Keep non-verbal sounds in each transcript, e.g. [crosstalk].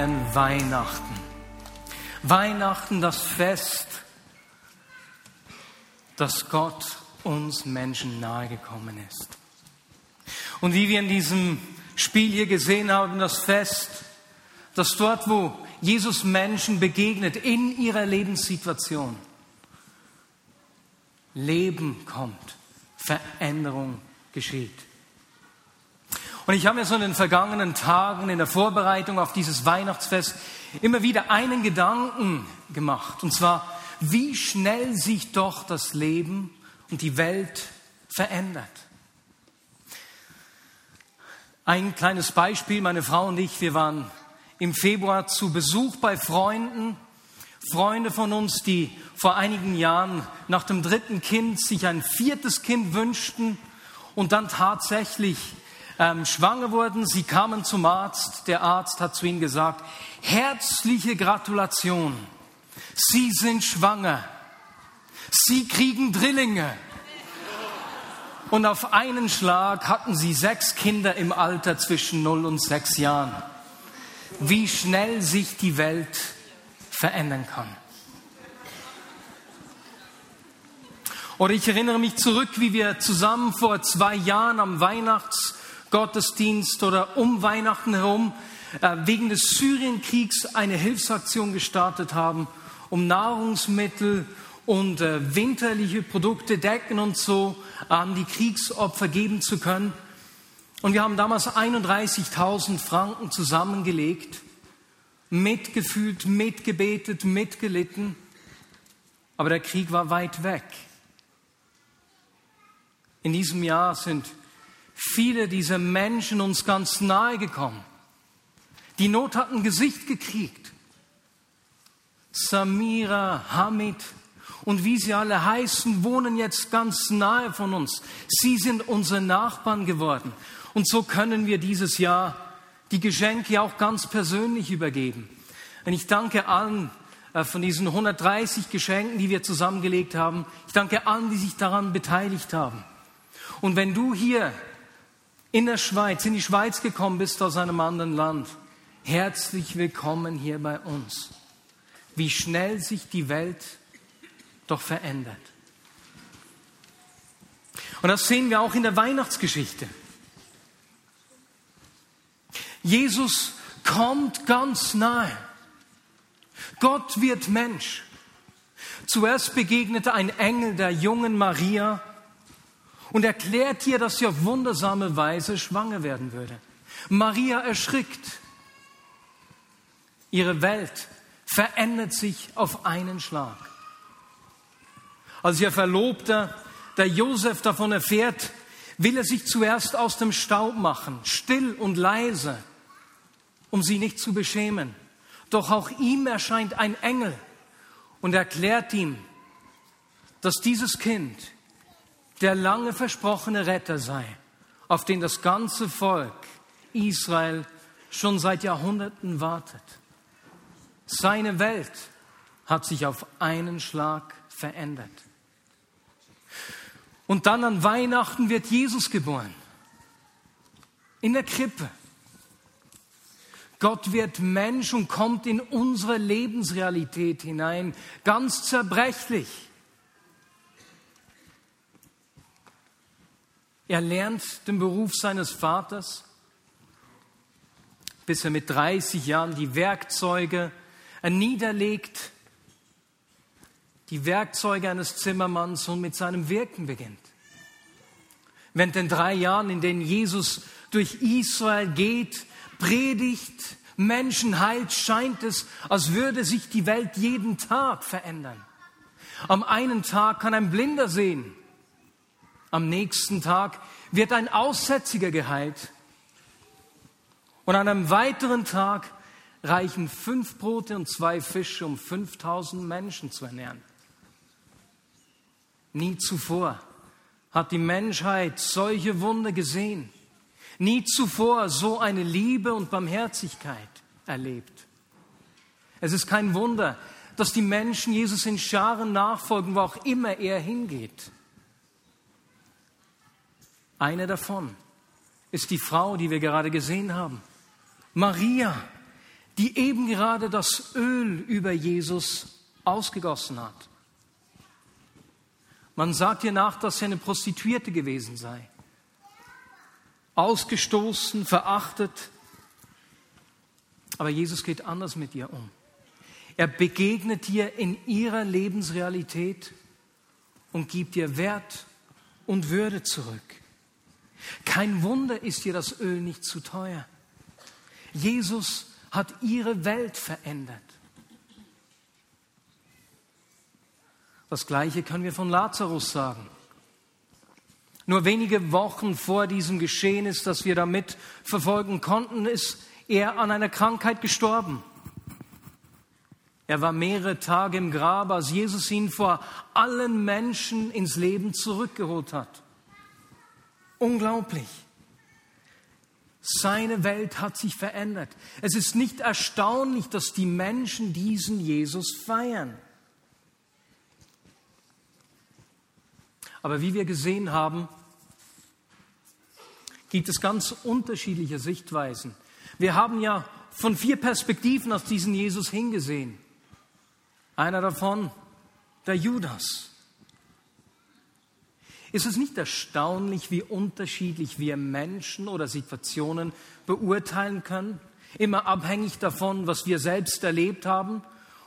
Feiern Weihnachten. Weihnachten, das Fest, dass Gott uns Menschen nahegekommen ist. Und wie wir in diesem Spiel hier gesehen haben, das Fest, dass dort, wo Jesus Menschen begegnet, in ihrer Lebenssituation, Leben kommt, Veränderung geschieht. Und ich habe mir so in den vergangenen Tagen in der Vorbereitung auf dieses Weihnachtsfest immer wieder einen Gedanken gemacht. Und zwar, wie schnell sich doch das Leben und die Welt verändert. Ein kleines Beispiel, meine Frau und ich, wir waren im Februar zu Besuch bei Freunden, Freunde von uns, die vor einigen Jahren nach dem dritten Kind sich ein viertes Kind wünschten und dann tatsächlich ähm, schwanger wurden. Sie kamen zum Arzt. Der Arzt hat zu ihnen gesagt, herzliche Gratulation. Sie sind schwanger. Sie kriegen Drillinge. Und auf einen Schlag hatten sie sechs Kinder im Alter zwischen 0 und 6 Jahren. Wie schnell sich die Welt verändern kann. Oder ich erinnere mich zurück, wie wir zusammen vor zwei Jahren am Weihnachts- Gottesdienst oder um Weihnachten herum äh, wegen des Syrienkriegs eine Hilfsaktion gestartet haben, um Nahrungsmittel und äh, winterliche Produkte, Decken und so an die Kriegsopfer geben zu können. Und wir haben damals 31.000 Franken zusammengelegt, mitgefühlt, mitgebetet, mitgelitten. Aber der Krieg war weit weg. In diesem Jahr sind viele dieser Menschen uns ganz nahe gekommen. Die Not hat ein Gesicht gekriegt. Samira, Hamid und wie sie alle heißen, wohnen jetzt ganz nahe von uns. Sie sind unsere Nachbarn geworden. Und so können wir dieses Jahr die Geschenke auch ganz persönlich übergeben. Und ich danke allen äh, von diesen 130 Geschenken, die wir zusammengelegt haben. Ich danke allen, die sich daran beteiligt haben. Und wenn du hier in der Schweiz, in die Schweiz gekommen bist aus einem anderen Land, herzlich willkommen hier bei uns. Wie schnell sich die Welt doch verändert. Und das sehen wir auch in der Weihnachtsgeschichte. Jesus kommt ganz nahe. Gott wird Mensch. Zuerst begegnete ein Engel der jungen Maria und erklärt ihr, dass sie auf wundersame Weise schwanger werden würde. Maria erschrickt. Ihre Welt verändert sich auf einen Schlag. Als ihr Verlobter, der Josef, davon erfährt, will er sich zuerst aus dem Staub machen, still und leise, um sie nicht zu beschämen. Doch auch ihm erscheint ein Engel und erklärt ihm, dass dieses Kind der lange versprochene Retter sei, auf den das ganze Volk Israel schon seit Jahrhunderten wartet. Seine Welt hat sich auf einen Schlag verändert. Und dann an Weihnachten wird Jesus geboren. In der Krippe. Gott wird Mensch und kommt in unsere Lebensrealität hinein, ganz zerbrechlich. Er lernt den Beruf seines Vaters, bis er mit 30 Jahren die Werkzeuge niederlegt, die Werkzeuge eines Zimmermanns und mit seinem Wirken beginnt. Während den drei Jahren, in denen Jesus durch Israel geht, predigt, Menschen heilt, scheint es, als würde sich die Welt jeden Tag verändern. Am einen Tag kann ein Blinder sehen, am nächsten Tag wird ein Aussätziger geheilt. Und an einem weiteren Tag reichen fünf Brote und zwei Fische, um 5000 Menschen zu ernähren. Nie zuvor hat die Menschheit solche Wunder gesehen. Nie zuvor so eine Liebe und Barmherzigkeit erlebt. Es ist kein Wunder, dass die Menschen Jesus in Scharen nachfolgen, wo auch immer er hingeht. Eine davon ist die Frau, die wir gerade gesehen haben. Maria, die eben gerade das Öl über Jesus ausgegossen hat. Man sagt ihr nach, dass sie eine Prostituierte gewesen sei. Ausgestoßen, verachtet. Aber Jesus geht anders mit ihr um. Er begegnet ihr in ihrer Lebensrealität und gibt ihr Wert und Würde zurück. Kein Wunder ist ihr das Öl nicht zu teuer. Jesus hat ihre Welt verändert. Das Gleiche können wir von Lazarus sagen. Nur wenige Wochen vor diesem Geschehnis, das wir damit verfolgen konnten, ist er an einer Krankheit gestorben. Er war mehrere Tage im Grab, als Jesus ihn vor allen Menschen ins Leben zurückgeholt hat. Unglaublich. Seine Welt hat sich verändert. Es ist nicht erstaunlich, dass die Menschen diesen Jesus feiern. Aber wie wir gesehen haben, gibt es ganz unterschiedliche Sichtweisen. Wir haben ja von vier Perspektiven auf diesen Jesus hingesehen. Einer davon, der Judas. Ist es nicht erstaunlich, wie unterschiedlich wir Menschen oder Situationen beurteilen können? Immer abhängig davon, was wir selbst erlebt haben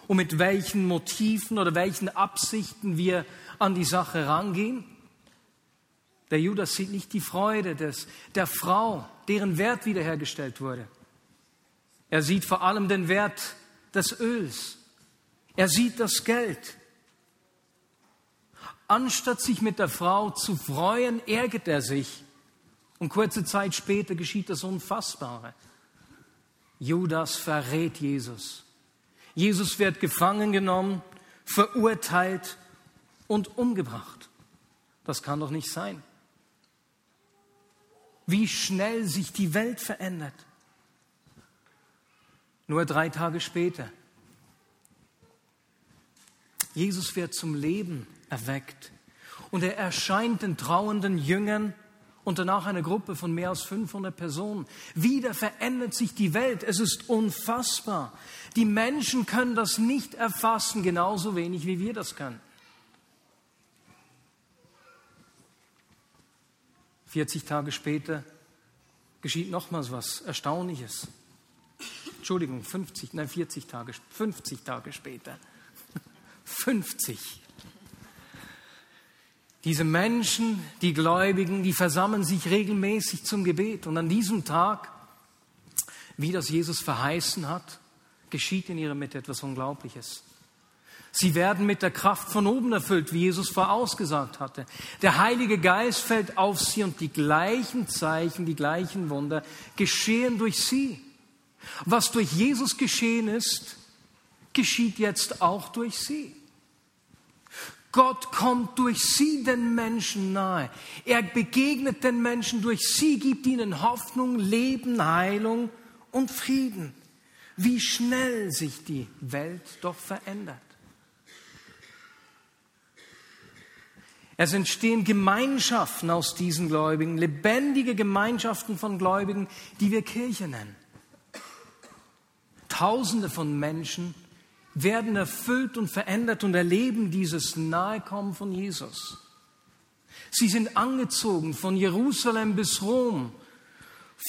und mit welchen Motiven oder welchen Absichten wir an die Sache rangehen. Der Judas sieht nicht die Freude des, der Frau, deren Wert wiederhergestellt wurde. Er sieht vor allem den Wert des Öls. Er sieht das Geld. Anstatt sich mit der Frau zu freuen, ärgert er sich. Und kurze Zeit später geschieht das Unfassbare. Judas verrät Jesus. Jesus wird gefangen genommen, verurteilt und umgebracht. Das kann doch nicht sein. Wie schnell sich die Welt verändert. Nur drei Tage später. Jesus wird zum Leben erweckt und er erscheint den trauenden Jüngern und danach eine Gruppe von mehr als 500 Personen. Wieder verändert sich die Welt. Es ist unfassbar. Die Menschen können das nicht erfassen, genauso wenig wie wir das können. 40 Tage später geschieht nochmals was Erstaunliches. Entschuldigung, 50, nein, 40 Tage, 50 Tage später. [laughs] 50. Diese Menschen, die Gläubigen, die versammeln sich regelmäßig zum Gebet. Und an diesem Tag, wie das Jesus verheißen hat, geschieht in ihrer Mitte etwas Unglaubliches. Sie werden mit der Kraft von oben erfüllt, wie Jesus vorausgesagt hatte. Der Heilige Geist fällt auf sie und die gleichen Zeichen, die gleichen Wunder geschehen durch sie. Was durch Jesus geschehen ist, geschieht jetzt auch durch sie. Gott kommt durch sie den Menschen nahe. Er begegnet den Menschen durch sie, gibt ihnen Hoffnung, Leben, Heilung und Frieden. Wie schnell sich die Welt doch verändert. Es entstehen Gemeinschaften aus diesen Gläubigen, lebendige Gemeinschaften von Gläubigen, die wir Kirche nennen. Tausende von Menschen werden erfüllt und verändert und erleben dieses Nahekommen von Jesus. Sie sind angezogen von Jerusalem bis Rom,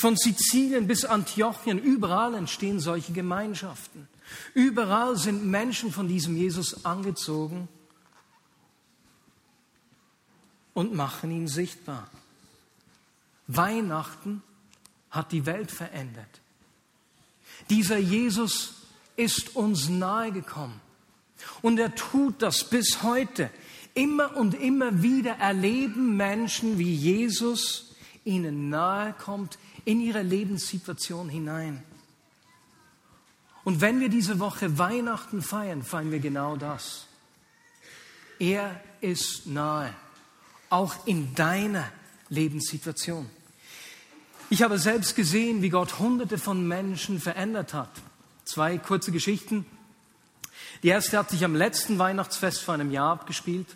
von Sizilien bis Antiochien. Überall entstehen solche Gemeinschaften. Überall sind Menschen von diesem Jesus angezogen und machen ihn sichtbar. Weihnachten hat die Welt verändert. Dieser Jesus ist uns nahegekommen. Und er tut das bis heute. Immer und immer wieder erleben Menschen, wie Jesus ihnen nahe kommt in ihre Lebenssituation hinein. Und wenn wir diese Woche Weihnachten feiern, feiern wir genau das. Er ist nahe, auch in deiner Lebenssituation. Ich habe selbst gesehen, wie Gott Hunderte von Menschen verändert hat. Zwei kurze Geschichten. Die erste hat sich am letzten Weihnachtsfest vor einem Jahr abgespielt.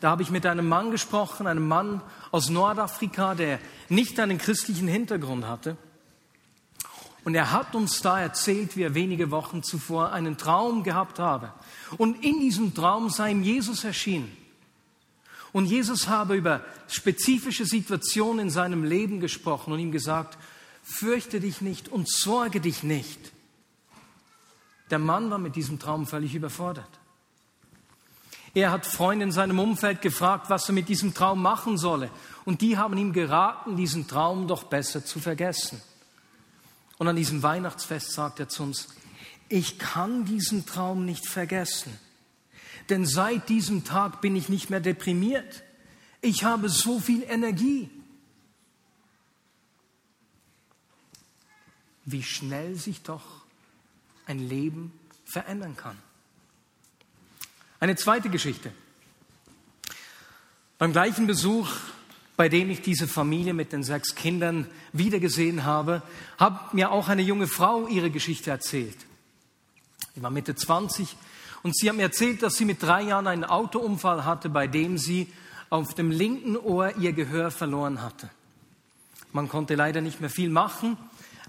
Da habe ich mit einem Mann gesprochen, einem Mann aus Nordafrika, der nicht einen christlichen Hintergrund hatte. Und er hat uns da erzählt, wie er wenige Wochen zuvor einen Traum gehabt habe. Und in diesem Traum sei ihm Jesus erschienen. Und Jesus habe über spezifische Situationen in seinem Leben gesprochen und ihm gesagt, fürchte dich nicht und sorge dich nicht. Der Mann war mit diesem Traum völlig überfordert. Er hat Freunde in seinem Umfeld gefragt, was er mit diesem Traum machen solle. Und die haben ihm geraten, diesen Traum doch besser zu vergessen. Und an diesem Weihnachtsfest sagt er zu uns, ich kann diesen Traum nicht vergessen. Denn seit diesem Tag bin ich nicht mehr deprimiert. Ich habe so viel Energie. Wie schnell sich doch ein Leben verändern kann. Eine zweite Geschichte. Beim gleichen Besuch, bei dem ich diese Familie mit den sechs Kindern wiedergesehen habe, hat mir auch eine junge Frau ihre Geschichte erzählt. Sie war Mitte 20 und sie hat mir erzählt, dass sie mit drei Jahren einen Autounfall hatte, bei dem sie auf dem linken Ohr ihr Gehör verloren hatte. Man konnte leider nicht mehr viel machen,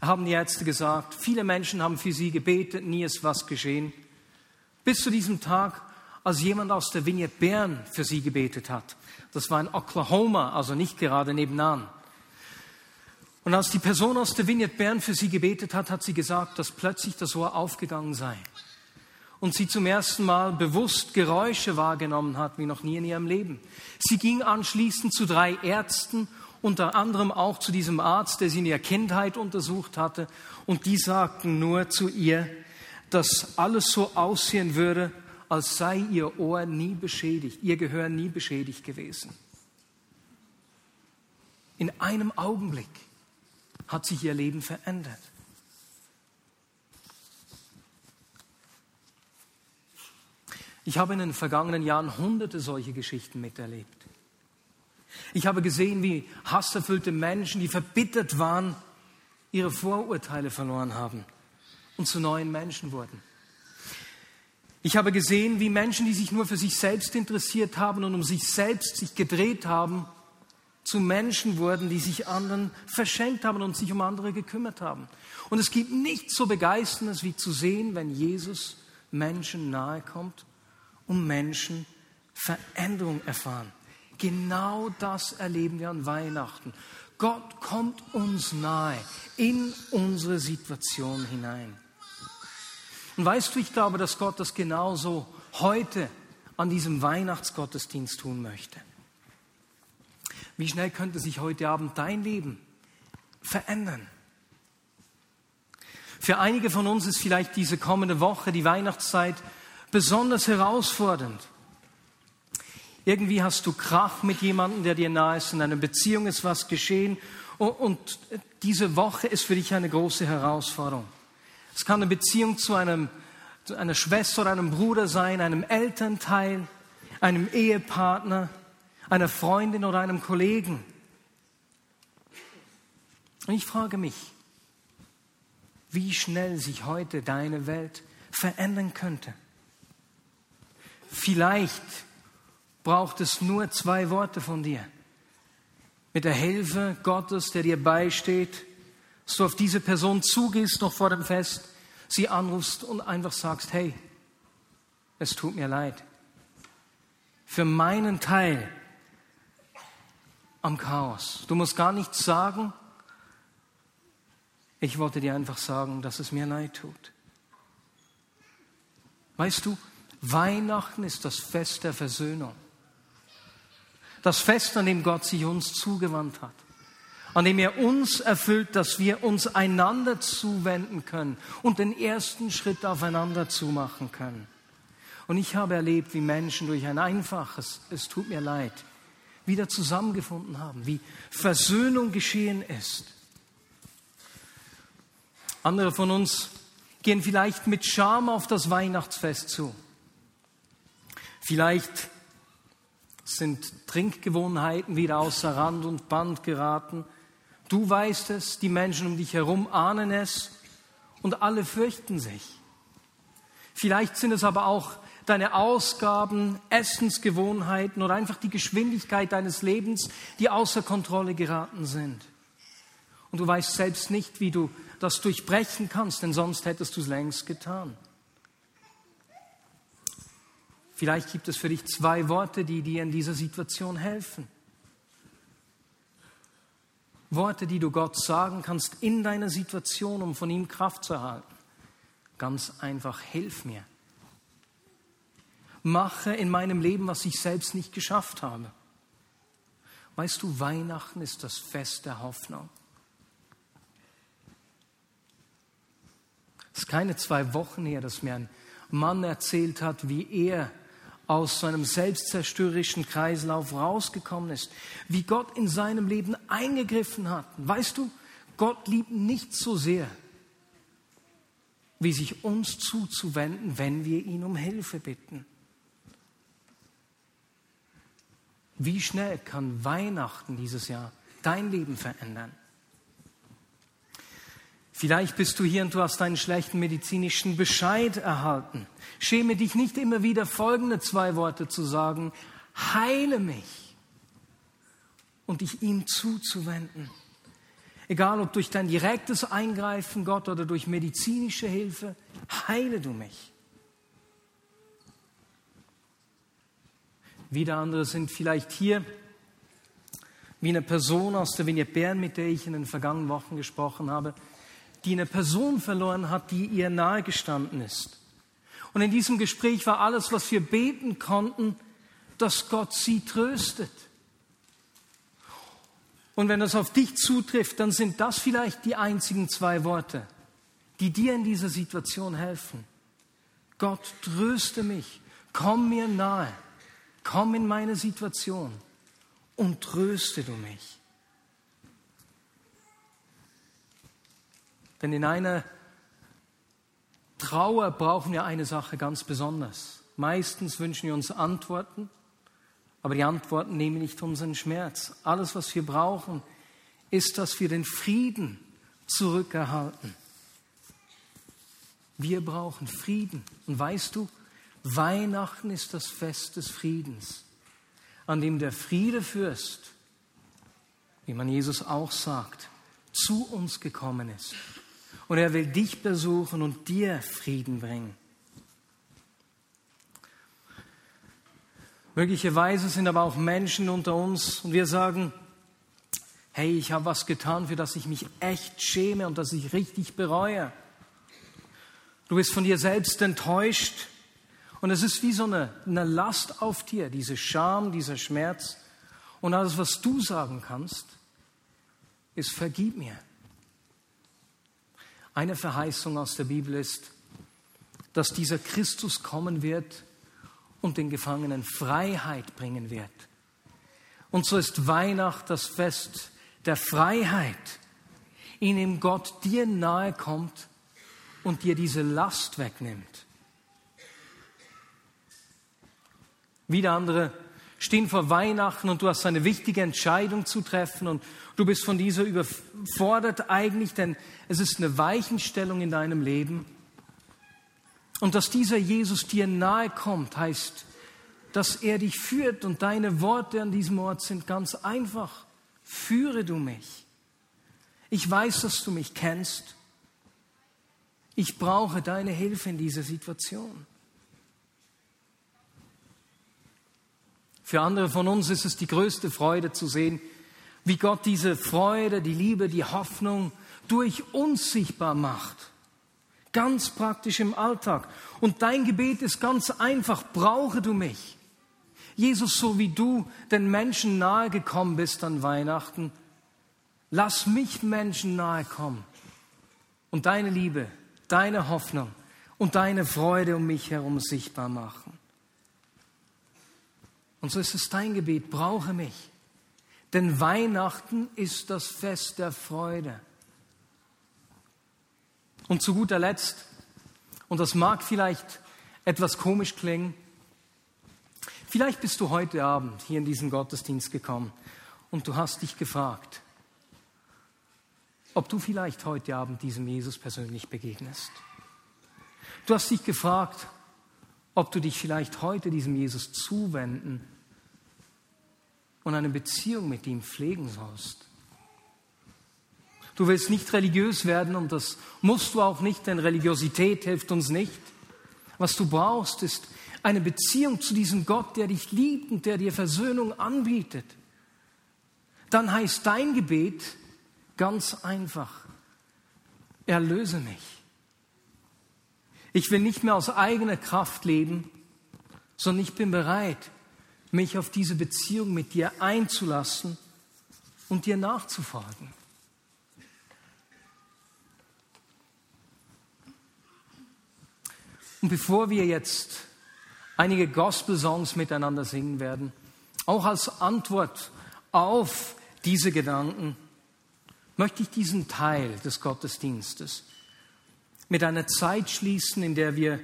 haben die Ärzte gesagt. Viele Menschen haben für sie gebetet, nie ist was geschehen. Bis zu diesem Tag, als jemand aus der Vignette Bern für sie gebetet hat. Das war in Oklahoma, also nicht gerade nebenan. Und als die Person aus der Vignette Bern für sie gebetet hat, hat sie gesagt, dass plötzlich das Ohr aufgegangen sei und sie zum ersten Mal bewusst Geräusche wahrgenommen hat, wie noch nie in ihrem Leben. Sie ging anschließend zu drei Ärzten, unter anderem auch zu diesem Arzt, der sie in ihrer Kindheit untersucht hatte, und die sagten nur zu ihr, dass alles so aussehen würde, als sei ihr Ohr nie beschädigt, ihr Gehör nie beschädigt gewesen. In einem Augenblick hat sich ihr Leben verändert. Ich habe in den vergangenen Jahren hunderte solche Geschichten miterlebt. Ich habe gesehen, wie hasserfüllte Menschen, die verbittert waren, ihre Vorurteile verloren haben und zu neuen Menschen wurden. Ich habe gesehen, wie Menschen, die sich nur für sich selbst interessiert haben und um sich selbst sich gedreht haben, zu Menschen wurden, die sich anderen verschenkt haben und sich um andere gekümmert haben. Und es gibt nichts so begeisterndes, wie zu sehen, wenn Jesus Menschen nahe kommt und Menschen Veränderung erfahren. Genau das erleben wir an Weihnachten. Gott kommt uns nahe in unsere Situation hinein. Und weißt du, ich glaube, dass Gott das genauso heute an diesem Weihnachtsgottesdienst tun möchte. Wie schnell könnte sich heute Abend dein Leben verändern? Für einige von uns ist vielleicht diese kommende Woche, die Weihnachtszeit, besonders herausfordernd. Irgendwie hast du Krach mit jemandem, der dir nahe ist, in einer Beziehung ist was geschehen und diese Woche ist für dich eine große Herausforderung. Es kann eine Beziehung zu, einem, zu einer Schwester oder einem Bruder sein, einem Elternteil, einem Ehepartner, einer Freundin oder einem Kollegen. Und ich frage mich, wie schnell sich heute deine Welt verändern könnte. Vielleicht braucht es nur zwei Worte von dir. Mit der Hilfe Gottes, der dir beisteht, dass du auf diese Person zugehst noch vor dem Fest, sie anrufst und einfach sagst, hey, es tut mir leid. Für meinen Teil am Chaos. Du musst gar nichts sagen. Ich wollte dir einfach sagen, dass es mir leid tut. Weißt du, Weihnachten ist das Fest der Versöhnung. Das Fest, an dem Gott sich uns zugewandt hat. An dem er uns erfüllt, dass wir uns einander zuwenden können und den ersten Schritt aufeinander zumachen können. Und ich habe erlebt, wie Menschen durch ein einfaches, es tut mir leid, wieder zusammengefunden haben, wie Versöhnung geschehen ist. Andere von uns gehen vielleicht mit Scham auf das Weihnachtsfest zu. Vielleicht sind Trinkgewohnheiten wieder außer Rand und Band geraten. Du weißt es, die Menschen um dich herum ahnen es und alle fürchten sich. Vielleicht sind es aber auch deine Ausgaben, Essensgewohnheiten oder einfach die Geschwindigkeit deines Lebens, die außer Kontrolle geraten sind. Und du weißt selbst nicht, wie du das durchbrechen kannst, denn sonst hättest du es längst getan. Vielleicht gibt es für dich zwei Worte, die dir in dieser Situation helfen. Worte, die du Gott sagen kannst in deiner Situation, um von ihm Kraft zu erhalten. Ganz einfach, hilf mir. Mache in meinem Leben, was ich selbst nicht geschafft habe. Weißt du, Weihnachten ist das Fest der Hoffnung. Es ist keine zwei Wochen her, dass mir ein Mann erzählt hat, wie er aus seinem selbstzerstörerischen Kreislauf rausgekommen ist, wie Gott in seinem Leben eingegriffen hat. Weißt du, Gott liebt nicht so sehr, wie sich uns zuzuwenden, wenn wir ihn um Hilfe bitten. Wie schnell kann Weihnachten dieses Jahr dein Leben verändern? Vielleicht bist du hier und du hast einen schlechten medizinischen Bescheid erhalten. Schäme dich nicht immer wieder folgende zwei Worte zu sagen. Heile mich und dich ihm zuzuwenden. Egal ob durch dein direktes Eingreifen, Gott, oder durch medizinische Hilfe, heile du mich. Wieder andere sind vielleicht hier wie eine Person aus der Vignette Bern, mit der ich in den vergangenen Wochen gesprochen habe die eine Person verloren hat, die ihr nahegestanden ist. Und in diesem Gespräch war alles, was wir beten konnten, dass Gott sie tröstet. Und wenn das auf dich zutrifft, dann sind das vielleicht die einzigen zwei Worte, die dir in dieser Situation helfen. Gott, tröste mich, komm mir nahe, komm in meine Situation und tröste du mich. Denn in einer Trauer brauchen wir eine Sache ganz besonders. Meistens wünschen wir uns Antworten, aber die Antworten nehmen nicht unseren Schmerz. Alles, was wir brauchen, ist, dass wir den Frieden zurückerhalten. Wir brauchen Frieden. Und weißt du, Weihnachten ist das Fest des Friedens, an dem der Friedefürst, wie man Jesus auch sagt, zu uns gekommen ist. Und er will dich besuchen und dir Frieden bringen. Möglicherweise sind aber auch Menschen unter uns und wir sagen, hey, ich habe was getan, für das ich mich echt schäme und das ich richtig bereue. Du bist von dir selbst enttäuscht und es ist wie so eine, eine Last auf dir, diese Scham, dieser Schmerz. Und alles, was du sagen kannst, ist, vergib mir. Eine Verheißung aus der Bibel ist, dass dieser Christus kommen wird und den Gefangenen Freiheit bringen wird. Und so ist Weihnacht das Fest der Freiheit, in dem Gott dir nahe kommt und dir diese Last wegnimmt. Wieder andere stehen vor Weihnachten und du hast eine wichtige Entscheidung zu treffen und du bist von dieser überfordert eigentlich, denn es ist eine Weichenstellung in deinem Leben. Und dass dieser Jesus dir nahe kommt, heißt, dass er dich führt und deine Worte an diesem Ort sind ganz einfach. Führe du mich. Ich weiß, dass du mich kennst. Ich brauche deine Hilfe in dieser Situation. Für andere von uns ist es die größte Freude zu sehen, wie Gott diese Freude, die Liebe, die Hoffnung durch uns sichtbar macht. Ganz praktisch im Alltag. Und dein Gebet ist ganz einfach, brauche du mich. Jesus, so wie du den Menschen nahe gekommen bist an Weihnachten, lass mich Menschen nahe kommen und deine Liebe, deine Hoffnung und deine Freude um mich herum sichtbar machen. Und so ist es dein Gebet, brauche mich. Denn Weihnachten ist das Fest der Freude. Und zu guter Letzt, Und das mag vielleicht etwas komisch klingen. Vielleicht bist du heute Abend hier in diesen Gottesdienst gekommen und du hast dich gefragt, ob du vielleicht heute Abend diesem Jesus persönlich begegnest. Du hast dich gefragt, ob du dich vielleicht heute diesem Jesus zuwenden und eine Beziehung mit ihm pflegen sollst. Du willst nicht religiös werden und das musst du auch nicht, denn Religiosität hilft uns nicht. Was du brauchst, ist eine Beziehung zu diesem Gott, der dich liebt und der dir Versöhnung anbietet. Dann heißt dein Gebet ganz einfach, erlöse mich. Ich will nicht mehr aus eigener Kraft leben, sondern ich bin bereit, mich auf diese Beziehung mit dir einzulassen und dir nachzufolgen. Und bevor wir jetzt einige Gospel-Songs miteinander singen werden, auch als Antwort auf diese Gedanken, möchte ich diesen Teil des Gottesdienstes mit einer Zeit schließen, in der wir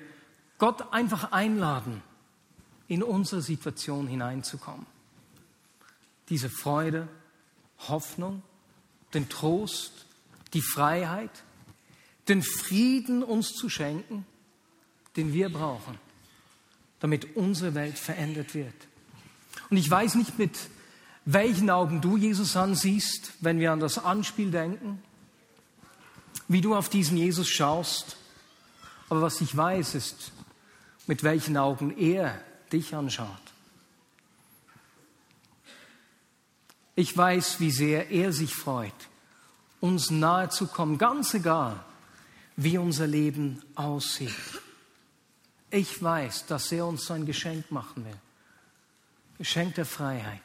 Gott einfach einladen, in unsere Situation hineinzukommen. Diese Freude, Hoffnung, den Trost, die Freiheit, den Frieden uns zu schenken, den wir brauchen, damit unsere Welt verändert wird. Und ich weiß nicht, mit welchen Augen du Jesus ansiehst, wenn wir an das Anspiel denken, wie du auf diesen Jesus schaust. Aber was ich weiß, ist, mit welchen Augen er dich anschaut. Ich weiß, wie sehr er sich freut, uns nahe zu kommen, ganz egal, wie unser Leben aussieht. Ich weiß, dass er uns ein Geschenk machen will. Geschenk der Freiheit,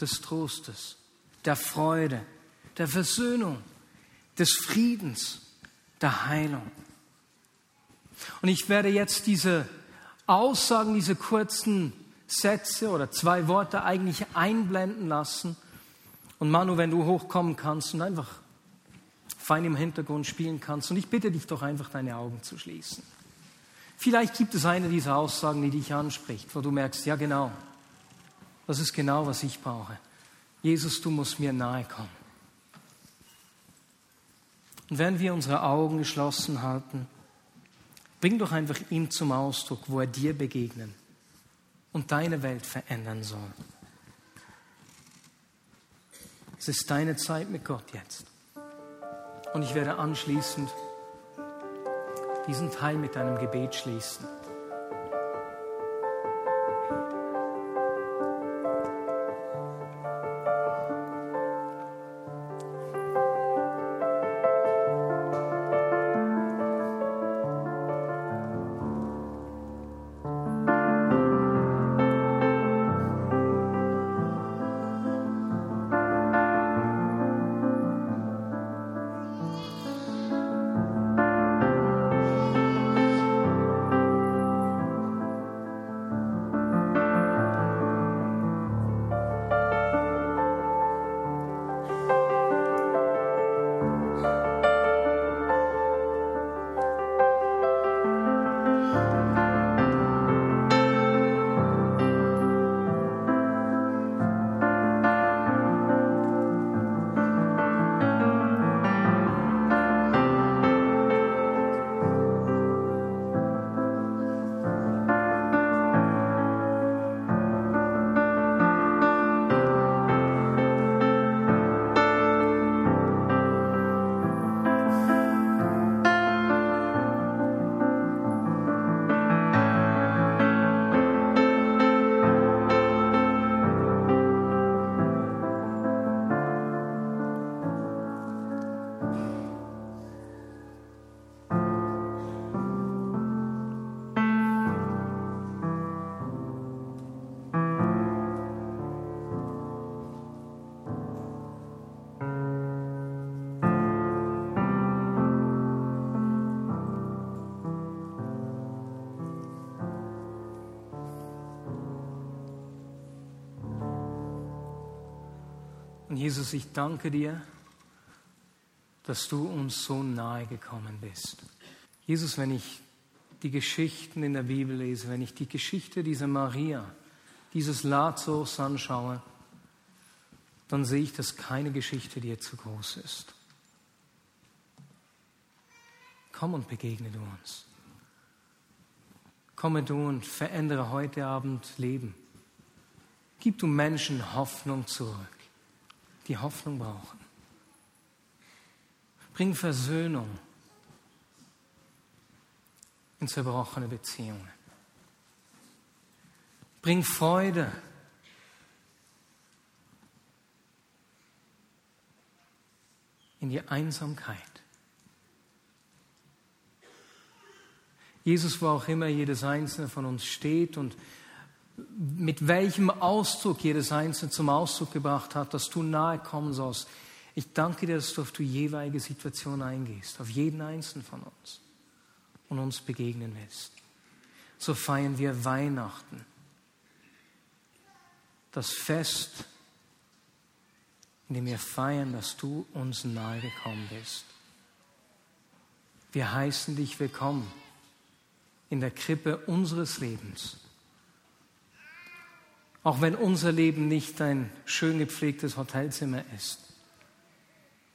des Trostes, der Freude, der Versöhnung, des Friedens, der Heilung. Und ich werde jetzt diese Aussagen, diese kurzen Sätze oder zwei Worte eigentlich einblenden lassen. Und Manu, wenn du hochkommen kannst und einfach fein im Hintergrund spielen kannst. Und ich bitte dich doch einfach, deine Augen zu schließen. Vielleicht gibt es eine dieser Aussagen, die dich anspricht, wo du merkst, ja genau, das ist genau, was ich brauche. Jesus, du musst mir nahe kommen. Und während wir unsere Augen geschlossen halten, Bring doch einfach ihm zum Ausdruck, wo er dir begegnen und deine Welt verändern soll. Es ist deine Zeit mit Gott jetzt. Und ich werde anschließend diesen Teil mit einem Gebet schließen. Jesus, ich danke dir, dass du uns so nahe gekommen bist. Jesus, wenn ich die Geschichten in der Bibel lese, wenn ich die Geschichte dieser Maria, dieses Lazarus anschaue, dann sehe ich, dass keine Geschichte dir zu groß ist. Komm und begegne du uns. Komme du und verändere heute Abend Leben. Gib du Menschen Hoffnung zurück, die Hoffnung brauchen. Bring Versöhnung in zerbrochene Beziehungen. Bring Freude in die Einsamkeit. Jesus, wo auch immer jedes einzelne von uns steht und mit welchem Ausdruck jedes einzelne zum Ausdruck gebracht hat, dass du nahe kommen sollst. Ich danke dir, dass du auf die jeweilige Situation eingehst, auf jeden einzelnen von uns und uns begegnen willst. So feiern wir Weihnachten, das Fest, in dem wir feiern, dass du uns nahe gekommen bist. Wir heißen dich willkommen in der Krippe unseres Lebens. Auch wenn unser Leben nicht ein schön gepflegtes Hotelzimmer ist,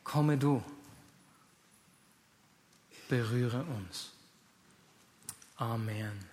komme du, berühre uns. Amen.